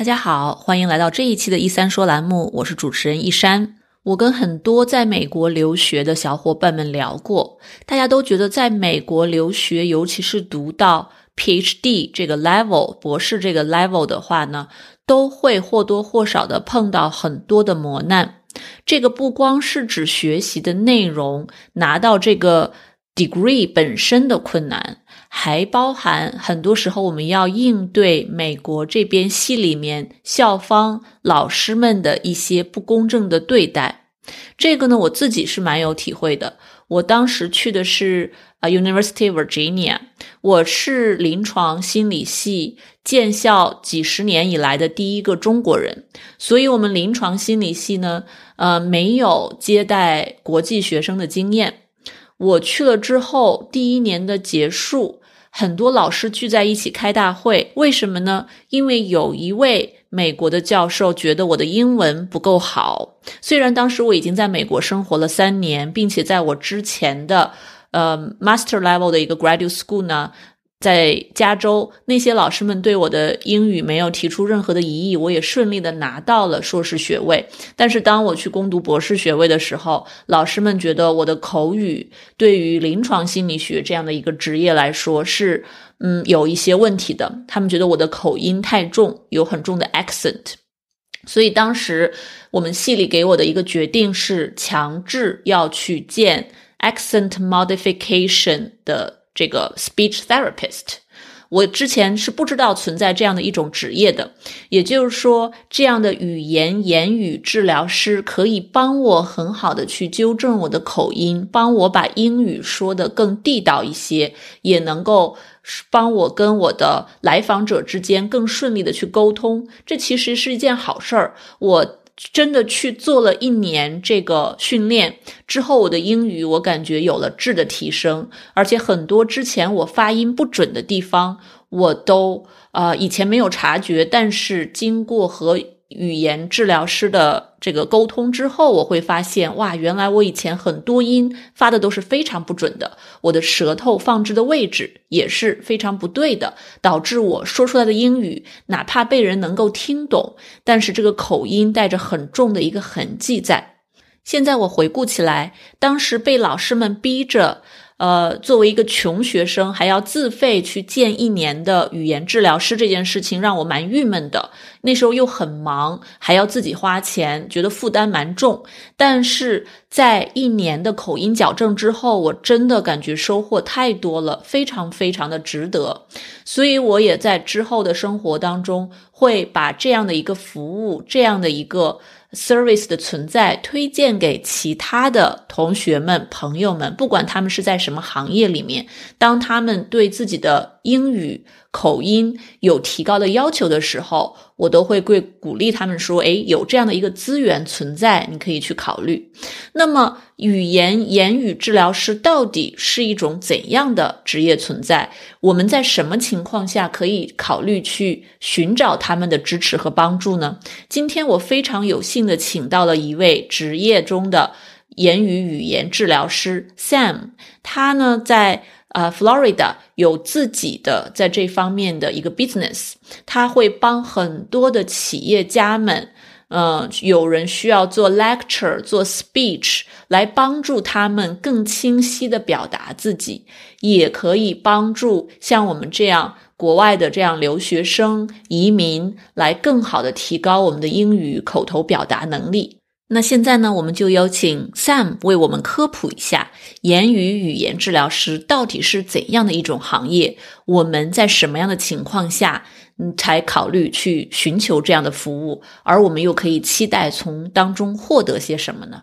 大家好，欢迎来到这一期的“一三说”栏目，我是主持人一山。我跟很多在美国留学的小伙伴们聊过，大家都觉得在美国留学，尤其是读到 PhD 这个 level 博士这个 level 的话呢，都会或多或少的碰到很多的磨难。这个不光是指学习的内容，拿到这个 degree 本身的困难。还包含很多时候我们要应对美国这边系里面校方老师们的一些不公正的对待，这个呢我自己是蛮有体会的。我当时去的是啊 University of Virginia，我是临床心理系建校几十年以来的第一个中国人，所以我们临床心理系呢，呃没有接待国际学生的经验。我去了之后，第一年的结束。很多老师聚在一起开大会，为什么呢？因为有一位美国的教授觉得我的英文不够好。虽然当时我已经在美国生活了三年，并且在我之前的呃 master level 的一个 graduate school 呢。在加州，那些老师们对我的英语没有提出任何的疑义，我也顺利的拿到了硕士学位。但是当我去攻读博士学位的时候，老师们觉得我的口语对于临床心理学这样的一个职业来说是，嗯，有一些问题的。他们觉得我的口音太重，有很重的 accent。所以当时我们系里给我的一个决定是，强制要去见 accent modification 的。这个 speech therapist，我之前是不知道存在这样的一种职业的，也就是说，这样的语言言语治疗师可以帮我很好的去纠正我的口音，帮我把英语说的更地道一些，也能够帮我跟我的来访者之间更顺利的去沟通，这其实是一件好事儿。我。真的去做了一年这个训练之后，我的英语我感觉有了质的提升，而且很多之前我发音不准的地方，我都呃以前没有察觉，但是经过和。语言治疗师的这个沟通之后，我会发现，哇，原来我以前很多音发的都是非常不准的，我的舌头放置的位置也是非常不对的，导致我说出来的英语哪怕被人能够听懂，但是这个口音带着很重的一个痕迹在。现在我回顾起来，当时被老师们逼着。呃，作为一个穷学生，还要自费去见一年的语言治疗师，这件事情让我蛮郁闷的。那时候又很忙，还要自己花钱，觉得负担蛮重。但是在一年的口音矫正之后，我真的感觉收获太多了，非常非常的值得。所以我也在之后的生活当中，会把这样的一个服务，这样的一个。Service 的存在，推荐给其他的同学们、朋友们，不管他们是在什么行业里面，当他们对自己的英语。口音有提高的要求的时候，我都会会鼓励他们说：“诶，有这样的一个资源存在，你可以去考虑。”那么，语言言语治疗师到底是一种怎样的职业存在？我们在什么情况下可以考虑去寻找他们的支持和帮助呢？今天我非常有幸的请到了一位职业中的言语语言治疗师 Sam，他呢在。啊，Florida 有自己的在这方面的一个 business，他会帮很多的企业家们，嗯，有人需要做 lecture、做 speech，来帮助他们更清晰的表达自己，也可以帮助像我们这样国外的这样留学生、移民，来更好的提高我们的英语口头表达能力。那现在呢，我们就邀请 Sam 为我们科普一下言语语言治疗师到底是怎样的一种行业，我们在什么样的情况下，嗯，才考虑去寻求这样的服务，而我们又可以期待从当中获得些什么呢？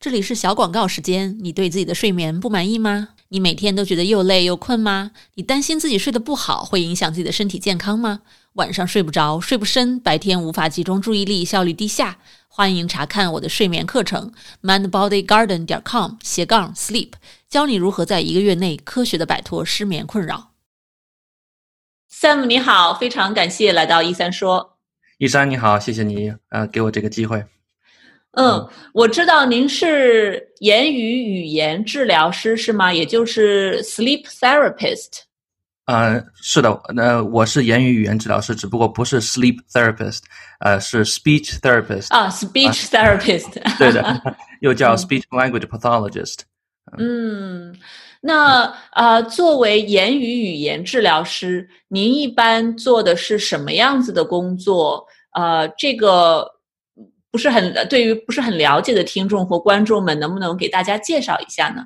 这里是小广告时间，你对自己的睡眠不满意吗？你每天都觉得又累又困吗？你担心自己睡得不好会影响自己的身体健康吗？晚上睡不着，睡不深，白天无法集中注意力，效率低下？欢迎查看我的睡眠课程，mindbodygarden 点 com 斜杠 sleep，教你如何在一个月内科学的摆脱失眠困扰。Sam 你好，非常感谢来到一三说。一三你好，谢谢你呃给我这个机会。嗯，我知道您是言语语言治疗师是吗？也就是 sleep therapist。呃，是的，呃，我是言语语言治疗师，只不过不是 sleep therapist，呃，是 speech therapist 啊，speech therapist，对的，又叫 speech language pathologist。嗯，那呃，作为言语语言治疗师，您一般做的是什么样子的工作？呃，这个不是很对于不是很了解的听众或观众们，能不能给大家介绍一下呢？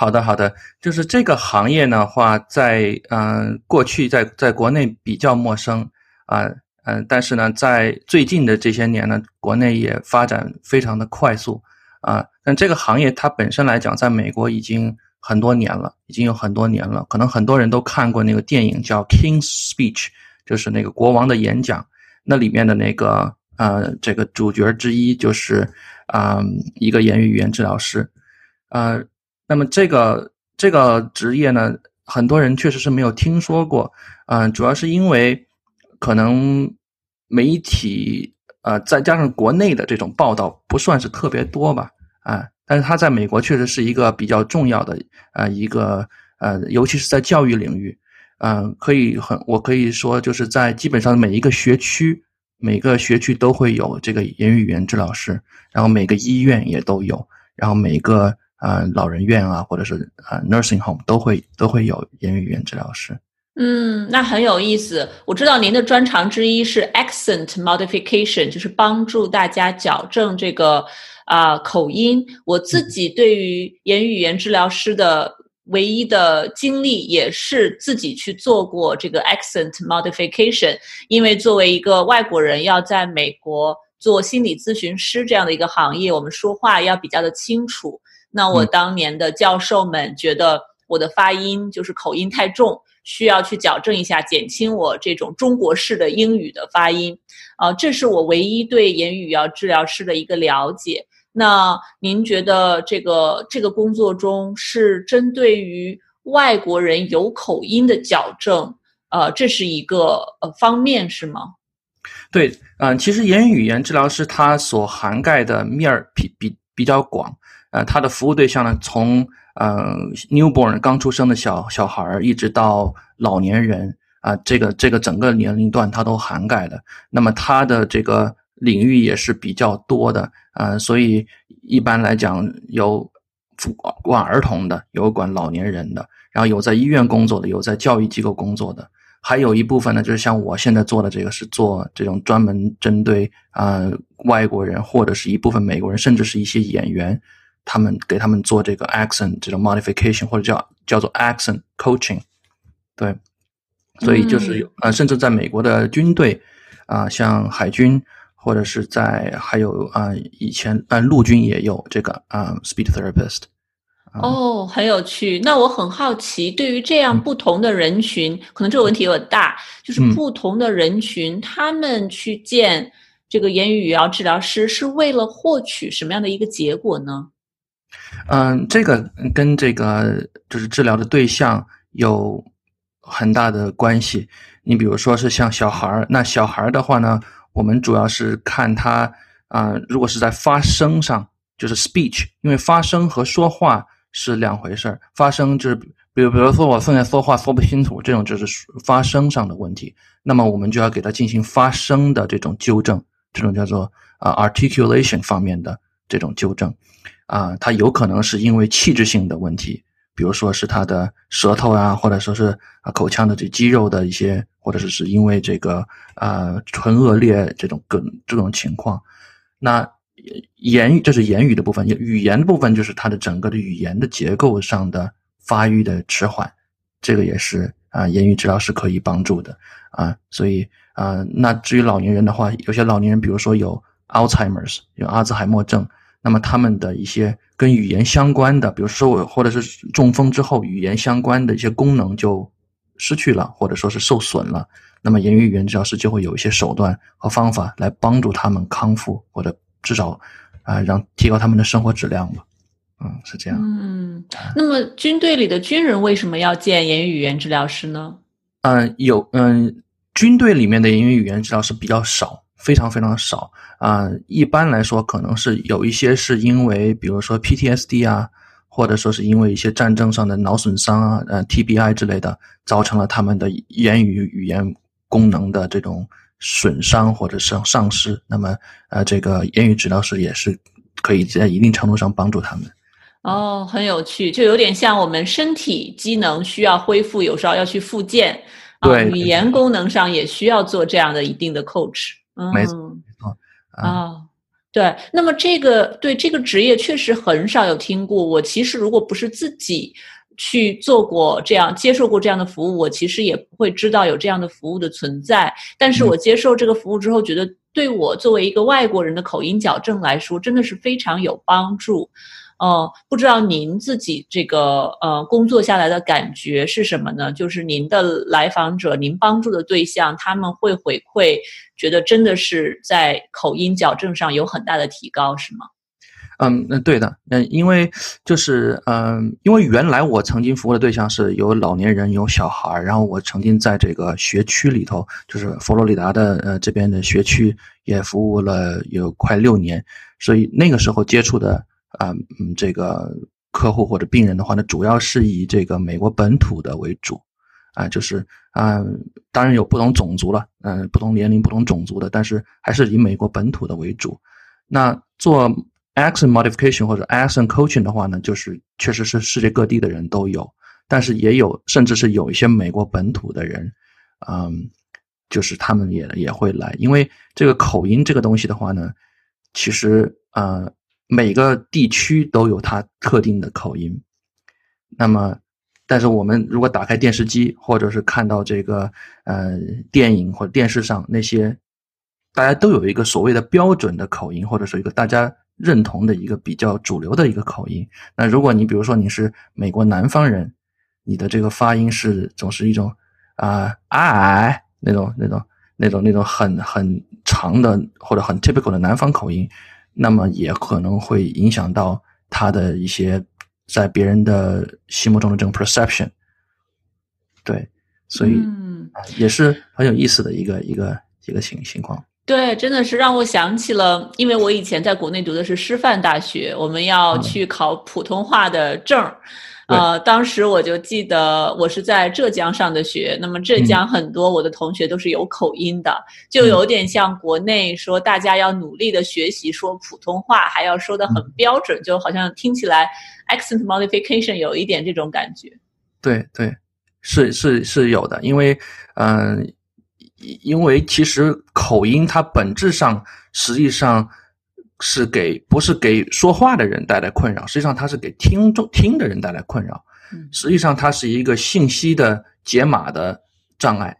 好的，好的，就是这个行业的话，在嗯过去在在国内比较陌生啊，嗯，但是呢，在最近的这些年呢，国内也发展非常的快速啊。但这个行业它本身来讲，在美国已经很多年了，已经有很多年了。可能很多人都看过那个电影叫《King's Speech》，就是那个国王的演讲，那里面的那个呃这个主角之一就是啊一个言语语言治疗师，呃。那么这个这个职业呢，很多人确实是没有听说过，嗯，主要是因为可能媒体呃再加上国内的这种报道不算是特别多吧，啊，但是他在美国确实是一个比较重要的呃一个呃，尤其是在教育领域，嗯，可以很我可以说就是在基本上每一个学区每个学区都会有这个言语语言治疗师，然后每个医院也都有，然后每个。啊，老人院啊，或者是呃，nursing home 都会都会有言语语言治疗师。嗯，那很有意思。我知道您的专长之一是 accent modification，就是帮助大家矫正这个啊口音。我自己对于言语语言治疗师的唯一的经历，也是自己去做过这个 accent modification。因为作为一个外国人，要在美国做心理咨询师这样的一个行业，我们说话要比较的清楚。那我当年的教授们觉得我的发音就是口音太重，需要去矫正一下，减轻我这种中国式的英语的发音。啊，这是我唯一对言语要治疗师的一个了解。那您觉得这个这个工作中是针对于外国人有口音的矫正？呃，这是一个呃方面是吗？对，嗯，其实言语语言治疗师他所涵盖的面儿比比比较广。呃，他的服务对象呢，从呃 newborn 刚出生的小小孩儿，一直到老年人啊，这个这个整个年龄段他都涵盖的。那么他的这个领域也是比较多的啊，所以一般来讲，有管儿童的，有管老年人的，然后有在医院工作的，有在教育机构工作的，还有一部分呢，就是像我现在做的这个，是做这种专门针对啊外国人或者是一部分美国人，甚至是一些演员。他们给他们做这个 accent 这种 modification 或者叫叫做 accent coaching，对，所以就是有呃，甚至在美国的军队啊，像海军或者是在还有啊以前啊陆军也有这个啊 speech therapist。哦，很有趣。那我很好奇，对于这样不同的人群，可能这个问题有点大，就是不同的人群，他们去见这个言语语疗治疗师，是为了获取什么样的一个结果呢？嗯，这个跟这个就是治疗的对象有很大的关系。你比如说是像小孩儿，那小孩儿的话呢，我们主要是看他啊，如果是在发声上，就是 speech，因为发声和说话是两回事儿。发声就是，比如比如说我现在说话说不清楚，这种就是发声上的问题。那么我们就要给他进行发声的这种纠正，这种叫做啊 articulation 方面的这种纠正。啊，他有可能是因为气质性的问题，比如说是他的舌头啊，或者说是啊口腔的这肌肉的一些，或者是是因为这个啊唇腭裂这种各这种情况。那言语这是言语的部分，语言的部分就是他的整个的语言的结构上的发育的迟缓，这个也是啊言语治疗是可以帮助的啊。所以啊，那至于老年人的话，有些老年人，比如说有 Alzheimer's，有阿兹海默症。那么他们的一些跟语言相关的，比如说或者是中风之后语言相关的一些功能就失去了，或者说是受损了。那么言语语言治疗师就会有一些手段和方法来帮助他们康复，或者至少啊让提高他们的生活质量吧。嗯，是这样。嗯，那么军队里的军人为什么要见言语语言治疗师呢？嗯，有嗯，军队里面的言语语言治疗师比较少。非常非常少啊！一般来说，可能是有一些是因为，比如说 PTSD 啊，或者说是因为一些战争上的脑损伤啊，呃 TBI 之类的，造成了他们的言语语言功能的这种损伤或者是丧失。那么，呃，这个言语治疗师也是可以在一定程度上帮助他们。哦，很有趣，就有点像我们身体机能需要恢复，有时候要去复健。对，语言功能上也需要做这样的一定的 coach。没错，没错。啊，对。那么这个对这个职业确实很少有听过。我其实如果不是自己去做过这样、接受过这样的服务，我其实也不会知道有这样的服务的存在。但是我接受这个服务之后，觉得对我作为一个外国人的口音矫正来说，真的是非常有帮助。哦，不知道您自己这个呃工作下来的感觉是什么呢？就是您的来访者，您帮助的对象，他们会回馈，觉得真的是在口音矫正上有很大的提高，是吗？嗯，那对的，嗯，因为就是嗯，因为原来我曾经服务的对象是有老年人，有小孩儿然后我曾经在这个学区里头，就是佛罗里达的呃这边的学区也服务了有快六年，所以那个时候接触的。啊，嗯，这个客户或者病人的话呢，主要是以这个美国本土的为主，啊，就是啊，当然有不同种族了，嗯，不同年龄、不同种族的，但是还是以美国本土的为主。那做 accent modification 或者 accent coaching 的话呢，就是确实是世界各地的人都有，但是也有，甚至是有一些美国本土的人，嗯，就是他们也也会来，因为这个口音这个东西的话呢，其实呃。每个地区都有它特定的口音，那么，但是我们如果打开电视机，或者是看到这个呃电影或者电视上那些，大家都有一个所谓的标准的口音，或者是一个大家认同的一个比较主流的一个口音。那如果你比如说你是美国南方人，你的这个发音是总是一种啊哎那种那种那种那种很很长的或者很 typical 的南方口音。那么也可能会影响到他的一些在别人的心目中的这种 perception，对，所以也是很有意思的一个一个一个情情况。对，真的是让我想起了，因为我以前在国内读的是师范大学，我们要去考普通话的证儿。呃，当时我就记得我是在浙江上的学，那么浙江很多我的同学都是有口音的，就有点像国内说大家要努力的学习说普通话，还要说的很标准，就好像听起来 accent modification 有一点这种感觉。对对，是是是有的，因为嗯，因为其实口音它本质上实际上。是给不是给说话的人带来困扰，实际上它是给听众听的人带来困扰。实际上它是一个信息的解码的障碍，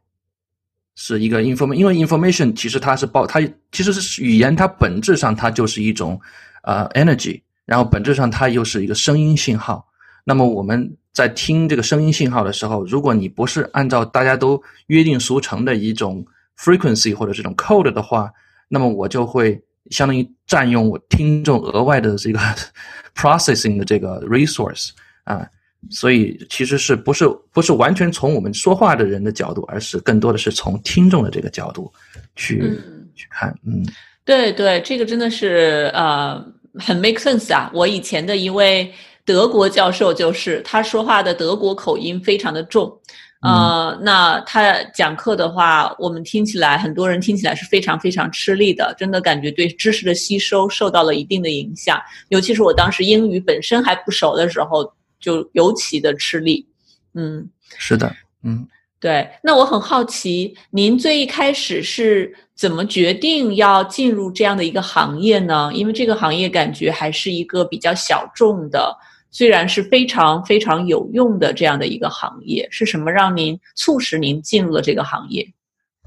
是一个 information，因为 information 其实它是包，它其实是语言，它本质上它就是一种呃 energy，然后本质上它又是一个声音信号。那么我们在听这个声音信号的时候，如果你不是按照大家都约定俗成的一种 frequency 或者这种 code 的话，那么我就会。相当于占用我听众额外的这个 processing 的这个 resource 啊，所以其实是不是不是完全从我们说话的人的角度，而是更多的是从听众的这个角度去去看。嗯，对对，这个真的是呃很 make sense 啊。我以前的一位德国教授就是他说话的德国口音非常的重。呃，那他讲课的话，我们听起来很多人听起来是非常非常吃力的，真的感觉对知识的吸收受到了一定的影响。尤其是我当时英语本身还不熟的时候，就尤其的吃力。嗯，是的，嗯，对。那我很好奇，您最一开始是怎么决定要进入这样的一个行业呢？因为这个行业感觉还是一个比较小众的。虽然是非常非常有用的这样的一个行业，是什么让您促使您进入了这个行业？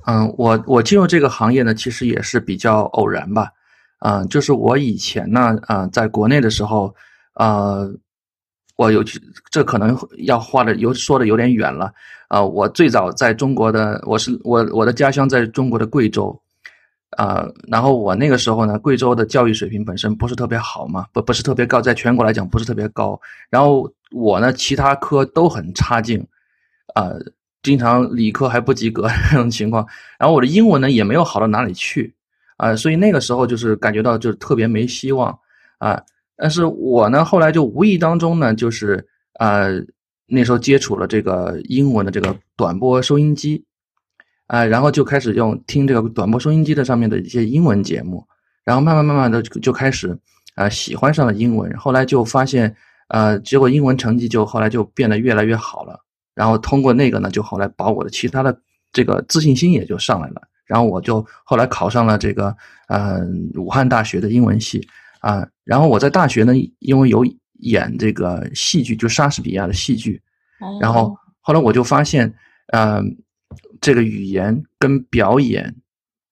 嗯，我我进入这个行业呢，其实也是比较偶然吧。嗯，就是我以前呢，呃，在国内的时候，呃，我有这可能要画的有说的有点远了。呃，我最早在中国的，我是我我的家乡在中国的贵州。啊，然后我那个时候呢，贵州的教育水平本身不是特别好嘛，不不是特别高，在全国来讲不是特别高。然后我呢，其他科都很差劲，啊，经常理科还不及格 这种情况。然后我的英文呢也没有好到哪里去，啊，所以那个时候就是感觉到就是特别没希望，啊，但是我呢，后来就无意当中呢，就是呃那时候接触了这个英文的这个短波收音机，啊，然后就开始用听这个短波收音机的上面的一些英文节目，然后慢慢慢慢的就开始啊喜欢上了英文，后来就发现呃，结果英文成绩就后来就变得越来越好了，然后通过那个呢，就后来把我的其他的这个自信心也就上来了。然后我就后来考上了这个呃武汉大学的英文系啊，然后我在大学呢，因为有演这个戏剧，就莎士比亚的戏剧，然后后来我就发现，呃，这个语言跟表演，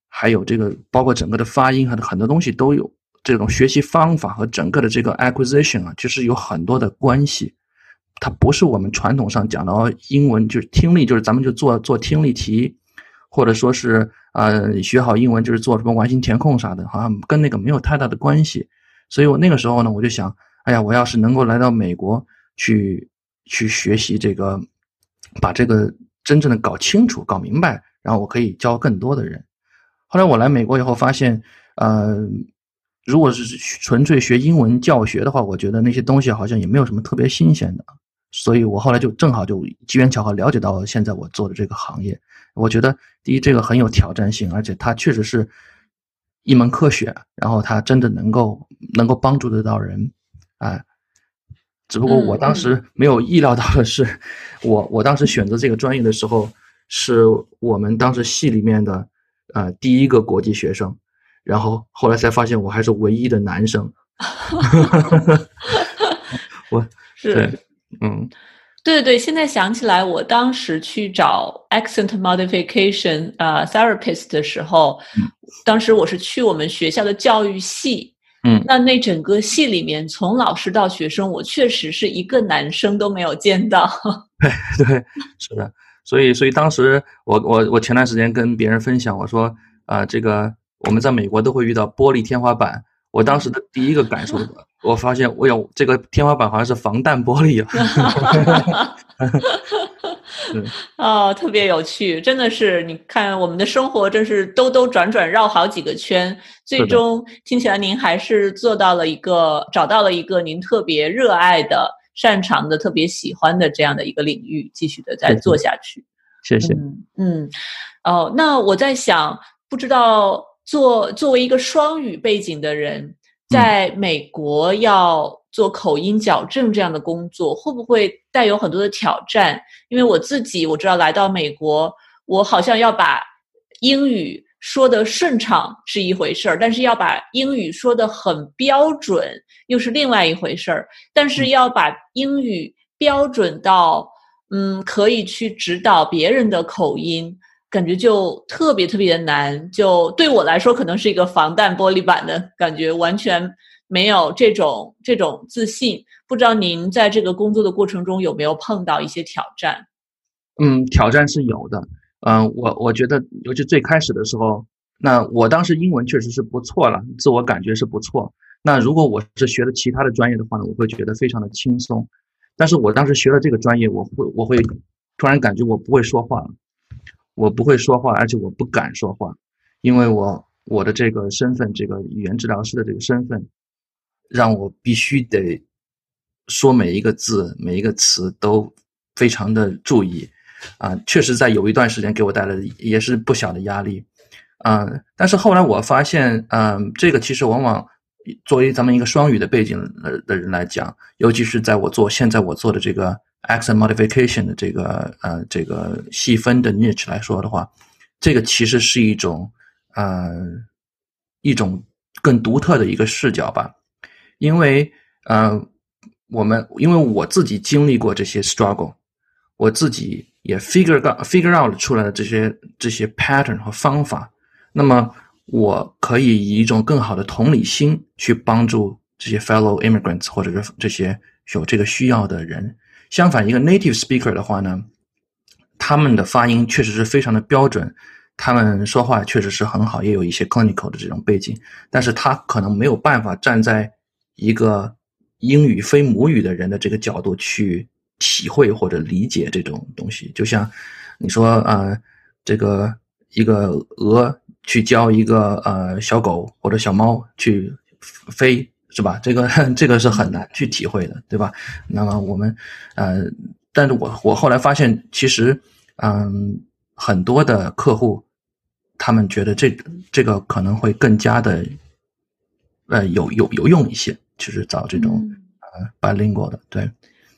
还有这个包括整个的发音和很多东西都有这种学习方法和整个的这个 acquisition 啊，就是有很多的关系，它不是我们传统上讲的，英文就是听力，就是咱们就做做听力题，或者说是。呃，学好英文就是做什么完形填空啥的，好像跟那个没有太大的关系。所以我那个时候呢，我就想，哎呀，我要是能够来到美国去去学习这个，把这个真正的搞清楚、搞明白，然后我可以教更多的人。后来我来美国以后发现，呃，如果是纯粹学英文教学的话，我觉得那些东西好像也没有什么特别新鲜的。所以我后来就正好就机缘巧合了解到现在我做的这个行业。我觉得第一，这个很有挑战性，而且它确实是一门科学，然后它真的能够能够帮助得到人，哎，只不过我当时没有意料到的是，我我当时选择这个专业的时候，是我们当时系里面的呃第一个国际学生，然后后来才发现我还是唯一的男生，我 是嗯。对对对，现在想起来，我当时去找 accent modification 啊 therapist 的时候，当时我是去我们学校的教育系，嗯，那那整个戏里面，从老师到学生，我确实是一个男生都没有见到。对 对，是的，所以所以当时我我我前段时间跟别人分享，我说啊，这个我们在美国都会遇到玻璃天花板。我当时的第一个感受，我发现我有这个天花板好像是防弹玻璃啊。哦，特别有趣，真的是，你看我们的生活真是兜兜转转绕好几个圈，最终听起来您还是做到了一个，找到了一个您特别热爱的、擅长的、特别喜欢的这样的一个领域，继续的再做下去。谢谢。嗯，哦，那我在想，不知道。做作为一个双语背景的人，在美国要做口音矫正这样的工作，会不会带有很多的挑战？因为我自己我知道来到美国，我好像要把英语说的顺畅是一回事儿，但是要把英语说的很标准又是另外一回事儿。但是要把英语标准到嗯，可以去指导别人的口音。感觉就特别特别的难，就对我来说可能是一个防弹玻璃板的感觉，完全没有这种这种自信。不知道您在这个工作的过程中有没有碰到一些挑战？嗯，挑战是有的。嗯，我我觉得，尤其最开始的时候，那我当时英文确实是不错了，自我感觉是不错。那如果我是学的其他的专业的话呢，我会觉得非常的轻松。但是我当时学了这个专业，我会我会突然感觉我不会说话了。我不会说话，而且我不敢说话，因为我我的这个身份，这个语言治疗师的这个身份，让我必须得说每一个字、每一个词都非常的注意，啊，确实在有一段时间给我带来也是不小的压力，啊，但是后来我发现，嗯，这个其实往往作为咱们一个双语的背景的的人来讲，尤其是在我做现在我做的这个。Accent modification 的这个呃这个细分的 niche 来说的话，这个其实是一种呃一种更独特的一个视角吧，因为呃我们因为我自己经历过这些 struggle，我自己也 figure out figure out 出来的这些这些 pattern 和方法，那么我可以以一种更好的同理心去帮助这些 fellow immigrants 或者是这些有这个需要的人。相反，一个 native speaker 的话呢，他们的发音确实是非常的标准，他们说话确实是很好，也有一些 clinical 的这种背景，但是他可能没有办法站在一个英语非母语的人的这个角度去体会或者理解这种东西。就像你说啊，这个一个鹅去教一个呃小狗或者小猫去飞是吧？这个 这个是很难去体会的，对吧？那么我们呃，但是我我后来发现，其实嗯，很多的客户他们觉得这这个可能会更加的呃有有有用一些，就是找这种呃 bilingual 的，对。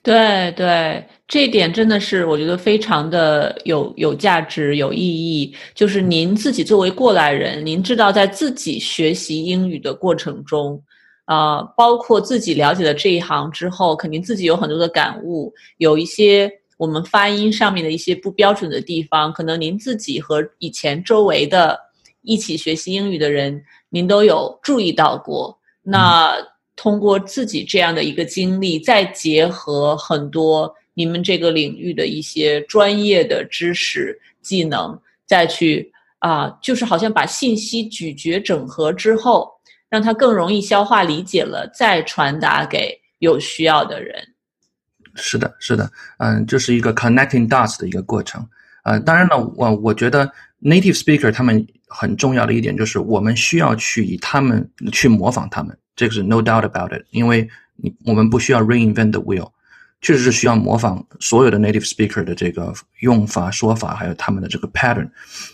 对对，这一点真的是我觉得非常的有有价值、有意义。就是您自己作为过来人，您知道在自己学习英语的过程中，啊，包括自己了解了这一行之后，肯定自己有很多的感悟，有一些我们发音上面的一些不标准的地方，可能您自己和以前周围的一起学习英语的人，您都有注意到过。那。通过自己这样的一个经历，再结合很多你们这个领域的一些专业的知识技能，再去啊，就是好像把信息咀嚼整合之后，让它更容易消化理解了，再传达给有需要的人。是的，是的，嗯，这是一个 connecting dots 的一个过程。呃，当然了，我我觉得 native speaker 他们很重要的一点就是，我们需要去以他们去模仿他们。这个是 no doubt about it，因为你我们不需要 reinvent the wheel，确实是需要模仿所有的 native speaker 的这个用法、说法，还有他们的这个 pattern。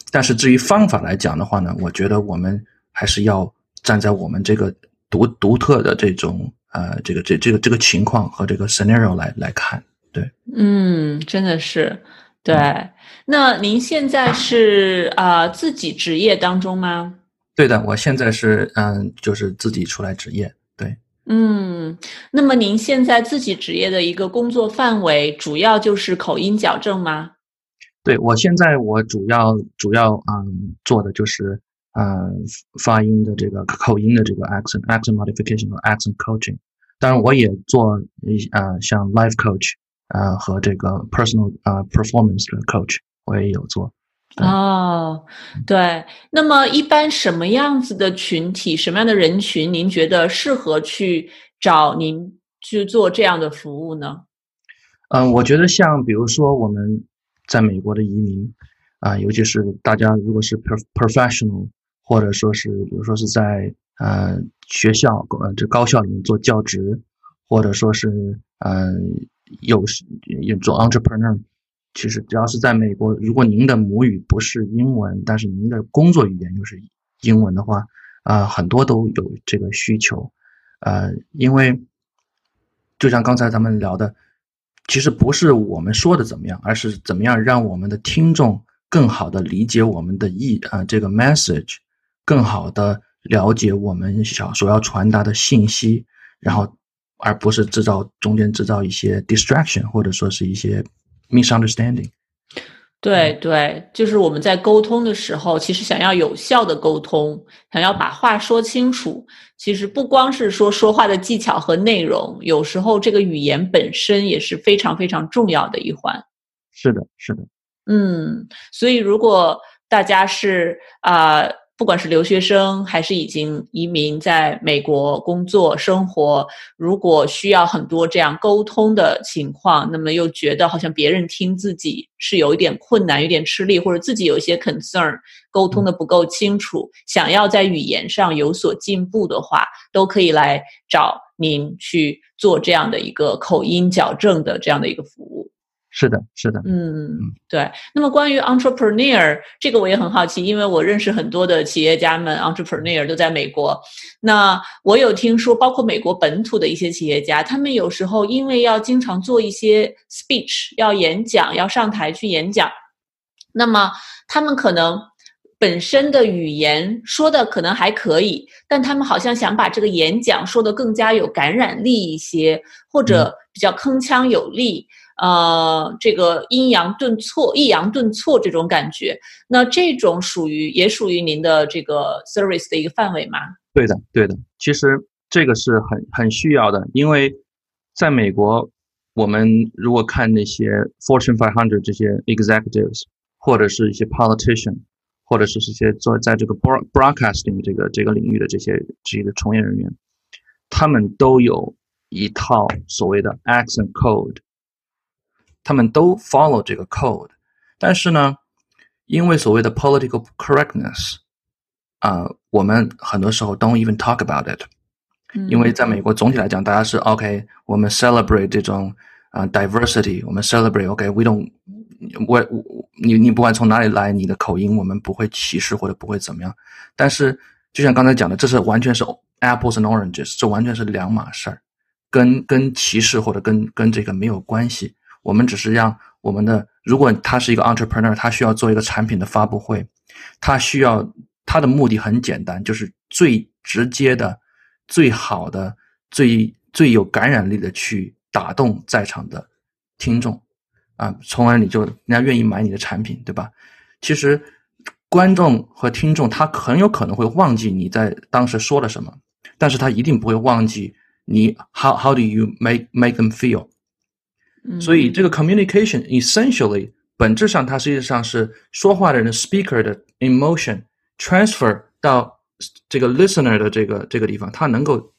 但是至于方法来讲的话呢，我觉得我们还是要站在我们这个独独特的这种呃这个这这个这个情况和这个 scenario 来来看。对，嗯，真的是对。那您现在是啊自己职业当中吗？对的，我现在是嗯，就是自己出来职业。对，嗯，那么您现在自己职业的一个工作范围，主要就是口音矫正吗？对，我现在我主要主要嗯做的就是嗯发音的这个口音的这个 accent accent modification 和 accent coaching。当然，我也做一呃像 life coach 呃和这个 personal 呃 performance 的 coach，我也有做。哦，对。那么，一般什么样子的群体，什么样的人群，您觉得适合去找您去做这样的服务呢？嗯，我觉得像比如说我们在美国的移民啊，尤其是大家如果是 professional，或者说是比如说是在呃学校呃这高校里面做教职，或者说是嗯有有做 entrepreneur。其实，只要是在美国，如果您的母语不是英文，但是您的工作语言又是英文的话，啊，很多都有这个需求，呃，因为就像刚才咱们聊的，其实不是我们说的怎么样，而是怎么样让我们的听众更好的理解我们的意啊这个 message，更好的了解我们想所要传达的信息，然后而不是制造中间制造一些 distraction，或者说是一些。misunderstanding，对对，就是我们在沟通的时候，其实想要有效的沟通，想要把话说清楚，其实不光是说说话的技巧和内容，有时候这个语言本身也是非常非常重要的一环。是的，是的，嗯，所以如果大家是啊。不管是留学生还是已经移民在美国工作生活，如果需要很多这样沟通的情况，那么又觉得好像别人听自己是有一点困难、有点吃力，或者自己有一些 concern，沟通的不够清楚，想要在语言上有所进步的话，都可以来找您去做这样的一个口音矫正的这样的一个服务。是的，是的，嗯，对。那么关于 entrepreneur 这个我也很好奇，因为我认识很多的企业家们，entrepreneur 都在美国。那我有听说，包括美国本土的一些企业家，他们有时候因为要经常做一些 speech，要演讲，要上台去演讲，那么他们可能本身的语言说的可能还可以，但他们好像想把这个演讲说的更加有感染力一些，或者比较铿锵有力。呃，这个阴阳顿挫、抑扬顿挫这种感觉，那这种属于也属于您的这个 service 的一个范围吗？对的，对的。其实这个是很很需要的，因为在美国，我们如果看那些 Fortune 500这些 executives，或者是一些 politician，或者是这些做在这个 broadcasting 这个这个领域的这些职业的从业人员，他们都有一套所谓的 accent code。他们都 follow 这个 code，但是呢，因为所谓的 political correctness，啊，我们很多时候 don't even talk about it，因为在美国总体来讲，大家是 OK，我们 celebrate 这种啊 diversity，我们 celebrate OK，we don't，我我你你不管从哪里来，你的口音我们不会歧视或者不会怎么样。但是就像刚才讲的，这是完全是 apples and oranges，这完全是两码事儿，跟跟歧视或者跟跟这个没有关系。我们只是让我们的，如果他是一个 entrepreneur，他需要做一个产品的发布会，他需要他的目的很简单，就是最直接的。最好的、最最有感染力的去打动在场的听众啊，从而你就人家愿意买你的产品，对吧？其实观众和听众他很有可能会忘记你在当时说了什么，但是他一定不会忘记你 how how do you make make them feel。所以这个 communication essentially 本质上它实际上是说话的人 speaker 的 emotion transfer 到。这个 listener 的这个这个地方，他能够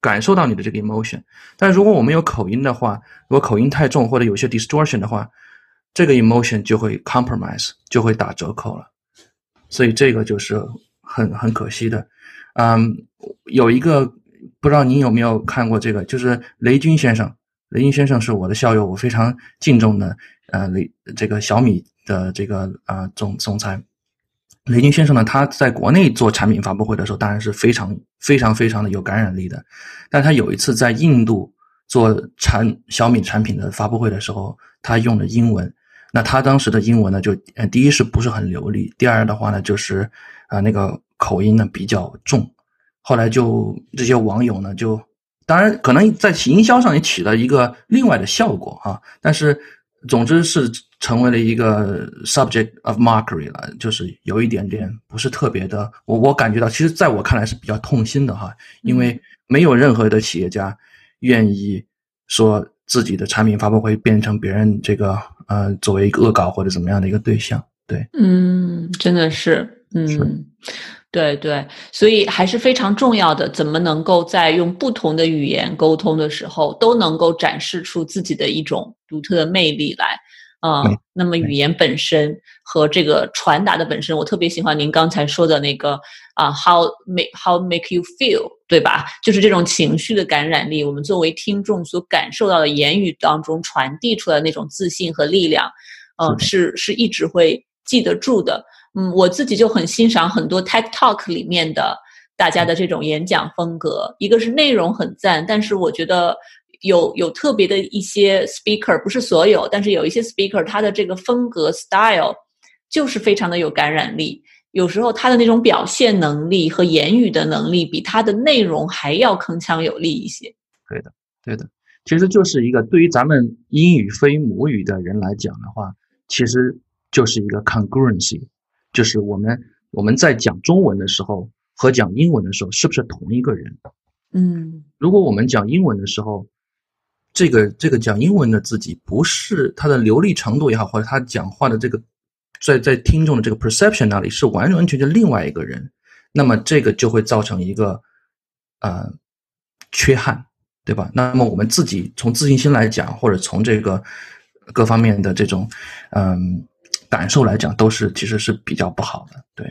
感受到你的这个 emotion。但如果我们有口音的话，如果口音太重或者有些 distortion 的话，这个 emotion 就会 compromise，就会打折扣了。所以这个就是很很可惜的。嗯，有一个不知道您有没有看过这个，就是雷军先生。雷军先生是我的校友，我非常敬重的。呃，雷这个小米的这个啊总总裁。雷军先生呢，他在国内做产品发布会的时候，当然是非常非常非常的有感染力的。但他有一次在印度做产小米产品的发布会的时候，他用的英文。那他当时的英文呢，就呃，第一是不是很流利，第二的话呢，就是啊那个口音呢比较重。后来就这些网友呢，就当然可能在营销上也起了一个另外的效果哈，但是。总之是成为了一个 subject of mockery 了，就是有一点点不是特别的，我我感觉到，其实在我看来是比较痛心的哈，因为没有任何的企业家愿意说自己的产品发布会变成别人这个呃作为一个恶搞或者怎么样的一个对象，对，嗯，真的是，嗯。对对，所以还是非常重要的。怎么能够在用不同的语言沟通的时候，都能够展示出自己的一种独特的魅力来？啊，那么语言本身和这个传达的本身，我特别喜欢您刚才说的那个啊，how make how make you feel，对吧？就是这种情绪的感染力，我们作为听众所感受到的言语当中传递出来那种自信和力量，嗯，是是一直会记得住的。嗯，我自己就很欣赏很多 TED Talk 里面的大家的这种演讲风格。一个是内容很赞，但是我觉得有有特别的一些 speaker，不是所有，但是有一些 speaker，他的这个风格 style 就是非常的有感染力。有时候他的那种表现能力和言语的能力，比他的内容还要铿锵有力一些。对的，对的，其实就是一个对于咱们英语非母语的人来讲的话，其实就是一个 congruency。就是我们我们在讲中文的时候和讲英文的时候是不是同一个人？嗯，如果我们讲英文的时候，这个这个讲英文的自己不是他的流利程度也好，或者他讲话的这个在在听众的这个 perception 那里是完完全全另外一个人，那么这个就会造成一个呃缺憾，对吧？那么我们自己从自信心来讲，或者从这个各方面的这种嗯。感受来讲，都是其实是比较不好的，对。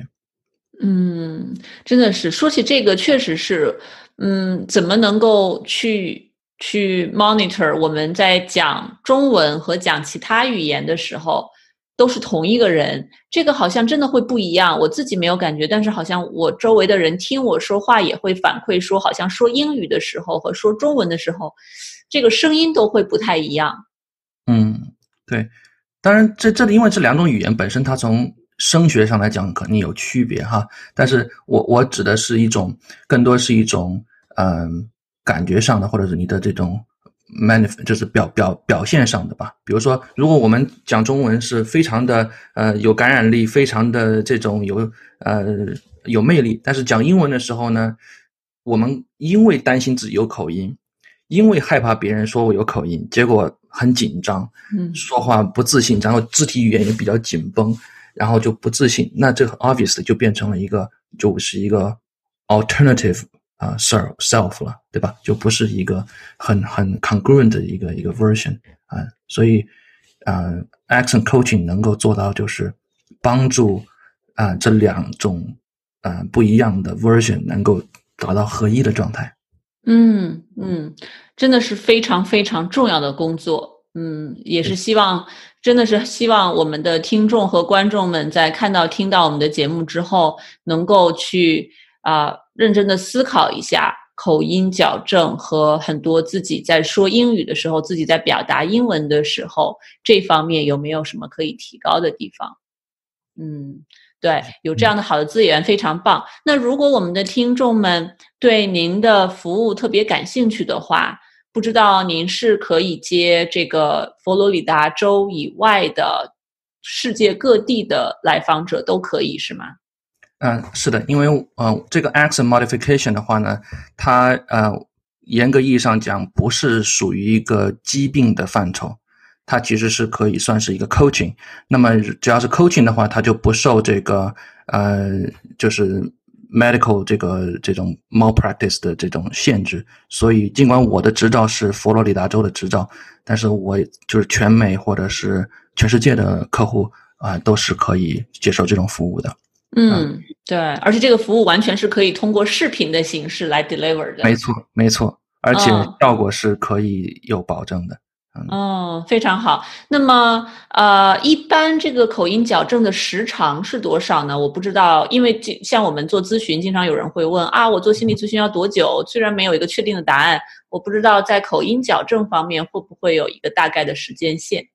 嗯，真的是说起这个，确实是，嗯，怎么能够去去 monitor 我们在讲中文和讲其他语言的时候都是同一个人？这个好像真的会不一样。我自己没有感觉，但是好像我周围的人听我说话也会反馈说，好像说英语的时候和说中文的时候，这个声音都会不太一样。嗯，对。当然，这这里因为这两种语言本身，它从声学上来讲肯定有区别哈。但是我我指的是一种，更多是一种嗯感觉上的，或者是你的这种 manif 就是表表表现上的吧。比如说，如果我们讲中文是非常的呃有感染力，非常的这种有呃有魅力，但是讲英文的时候呢，我们因为担心自己有口音，因为害怕别人说我有口音，结果。很紧张，嗯，说话不自信，然后肢体语言也比较紧绷，然后就不自信。那这 obviously 就变成了一个，就是一个 alternative 啊 self self 了，对吧？就不是一个很很 congruent 的一个一个 version 啊。所以啊，accent coaching 能够做到就是帮助啊这两种啊不一样的 version 能够达到合一的状态。嗯嗯，真的是非常非常重要的工作。嗯，也是希望，真的是希望我们的听众和观众们在看到、听到我们的节目之后，能够去啊认真的思考一下口音矫正和很多自己在说英语的时候、自己在表达英文的时候这方面有没有什么可以提高的地方。嗯，对，有这样的好的资源非常棒。那如果我们的听众们对您的服务特别感兴趣的话，不知道您是可以接这个佛罗里达州以外的世界各地的来访者都可以是吗？嗯，是的，因为呃，这个 accent modification 的话呢，它呃严格意义上讲不是属于一个疾病的范畴，它其实是可以算是一个 coaching。那么只要是 coaching 的话，它就不受这个呃就是。Medical 这个这种 malpractice 的这种限制，所以尽管我的执照是佛罗里达州的执照，但是我就是全美或者是全世界的客户啊，都是可以接受这种服务的。嗯，对，而且这个服务完全是可以通过视频的形式来 deliver 的。没错，没错，而且效果是可以有保证的。哦，非常好。那么，呃，一般这个口音矫正的时长是多少呢？我不知道，因为像我们做咨询，经常有人会问啊，我做心理咨询要多久？虽然没有一个确定的答案，我不知道在口音矫正方面会不会有一个大概的时间线。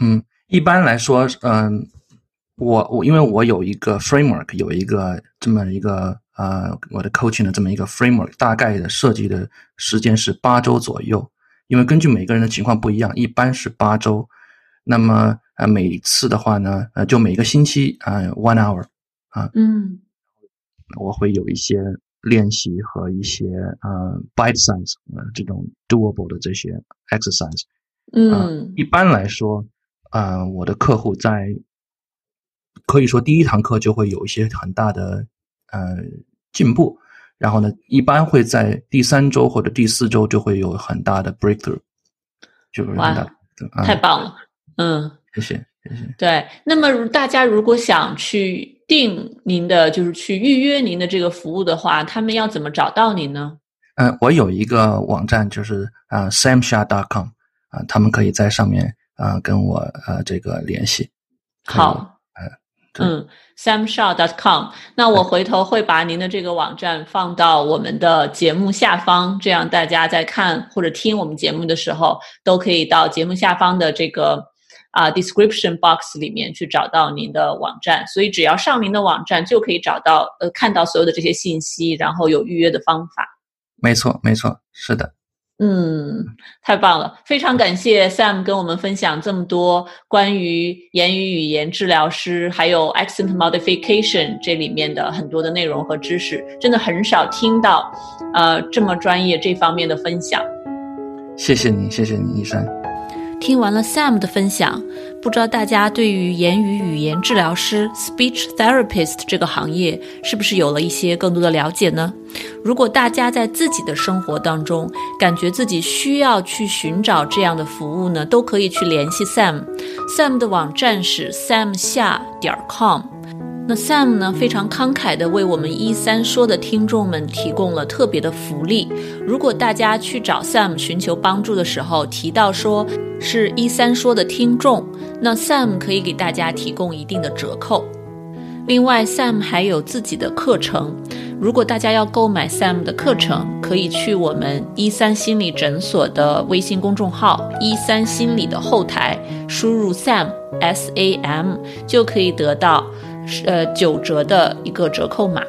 嗯，一般来说，嗯，我我因为我有一个 framework，有一个这么一个呃，我的 coaching 的这么一个 framework，大概的设计的时间是八周左右。因为根据每个人的情况不一样，一般是八周。那么呃，每次的话呢，呃，就每个星期啊，one hour 啊，嗯，我会有一些练习和一些呃 bite size 呃这种 doable 的这些 exercise。嗯，一般来说，呃，我的客户在可以说第一堂课就会有一些很大的呃进步。然后呢，一般会在第三周或者第四周就会有很大的 breakthrough，就是很大，太棒了，嗯，谢谢谢谢。对，那么大家如果想去订您的，就是去预约您的这个服务的话，他们要怎么找到您呢？嗯，我有一个网站，就是啊，samsha.com 啊，他们可以在上面啊跟我呃这个联系。好。嗯，samshaw.com。那我回头会把您的这个网站放到我们的节目下方，这样大家在看或者听我们节目的时候，都可以到节目下方的这个啊 description box 里面去找到您的网站。所以只要上您的网站，就可以找到呃看到所有的这些信息，然后有预约的方法。没错，没错，是的。嗯，太棒了！非常感谢 Sam 跟我们分享这么多关于言语语言治疗师还有 accent modification 这里面的很多的内容和知识，真的很少听到，呃，这么专业这方面的分享。谢谢你，谢谢你，医生。听完了 Sam 的分享，不知道大家对于言语语言治疗师 （speech therapist） 这个行业是不是有了一些更多的了解呢？如果大家在自己的生活当中感觉自己需要去寻找这样的服务呢，都可以去联系 Sam。Sam 的网站是 sam 下点 com。那 Sam 呢，非常慷慨的为我们一三说的听众们提供了特别的福利。如果大家去找 Sam 寻求帮助的时候，提到说是一三说的听众，那 Sam 可以给大家提供一定的折扣。另外，Sam 还有自己的课程。如果大家要购买 Sam 的课程，可以去我们一三心理诊所的微信公众号“一三心理”的后台，输入 Sam S A M，就可以得到。呃，九折的一个折扣码，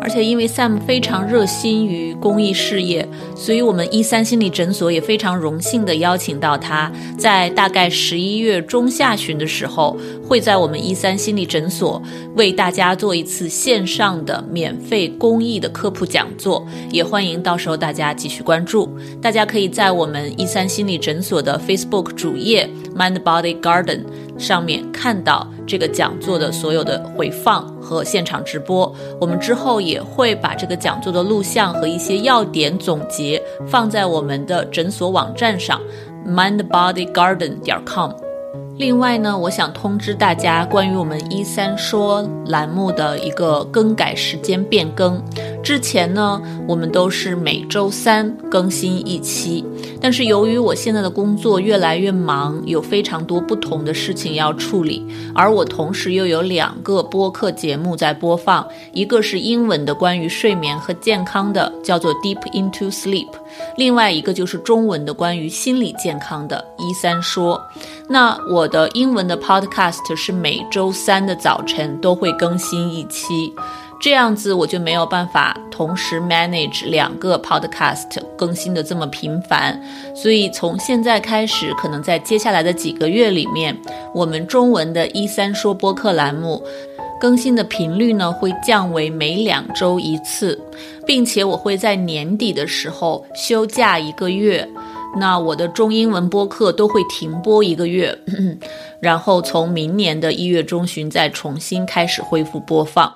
而且因为 Sam 非常热心于公益事业，所以我们一三心理诊所也非常荣幸的邀请到他，在大概十一月中下旬的时候，会在我们一三心理诊所为大家做一次线上的免费公益的科普讲座，也欢迎到时候大家继续关注。大家可以在我们一三心理诊所的 Facebook 主页 Mind Body Garden 上面看到。这个讲座的所有的回放和现场直播，我们之后也会把这个讲座的录像和一些要点总结放在我们的诊所网站上，mindbodygarden 点 com。另外呢，我想通知大家关于我们一三说栏目的一个更改时间变更。之前呢，我们都是每周三更新一期，但是由于我现在的工作越来越忙，有非常多不同的事情要处理，而我同时又有两个播客节目在播放，一个是英文的关于睡眠和健康的，叫做 Deep into Sleep，另外一个就是中文的关于心理健康的一三说。那我的英文的 Podcast 是每周三的早晨都会更新一期。这样子我就没有办法同时 manage 两个 podcast 更新的这么频繁，所以从现在开始，可能在接下来的几个月里面，我们中文的一三说播客栏目更新的频率呢会降为每两周一次，并且我会在年底的时候休假一个月，那我的中英文播客都会停播一个月，然后从明年的一月中旬再重新开始恢复播放。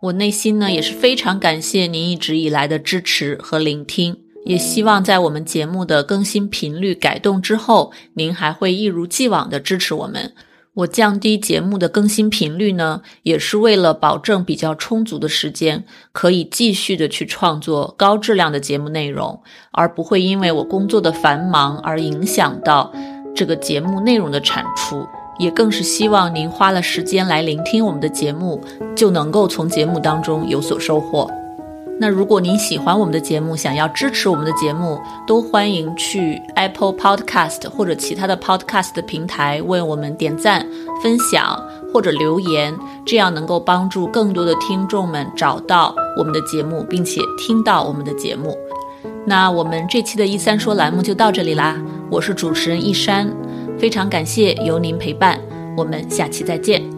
我内心呢也是非常感谢您一直以来的支持和聆听，也希望在我们节目的更新频率改动之后，您还会一如既往的支持我们。我降低节目的更新频率呢，也是为了保证比较充足的时间，可以继续的去创作高质量的节目内容，而不会因为我工作的繁忙而影响到这个节目内容的产出。也更是希望您花了时间来聆听我们的节目，就能够从节目当中有所收获。那如果您喜欢我们的节目，想要支持我们的节目，都欢迎去 Apple Podcast 或者其他的 Podcast 平台为我们点赞、分享或者留言，这样能够帮助更多的听众们找到我们的节目，并且听到我们的节目。那我们这期的“一三说”栏目就到这里啦，我是主持人一山。非常感谢有您陪伴，我们下期再见。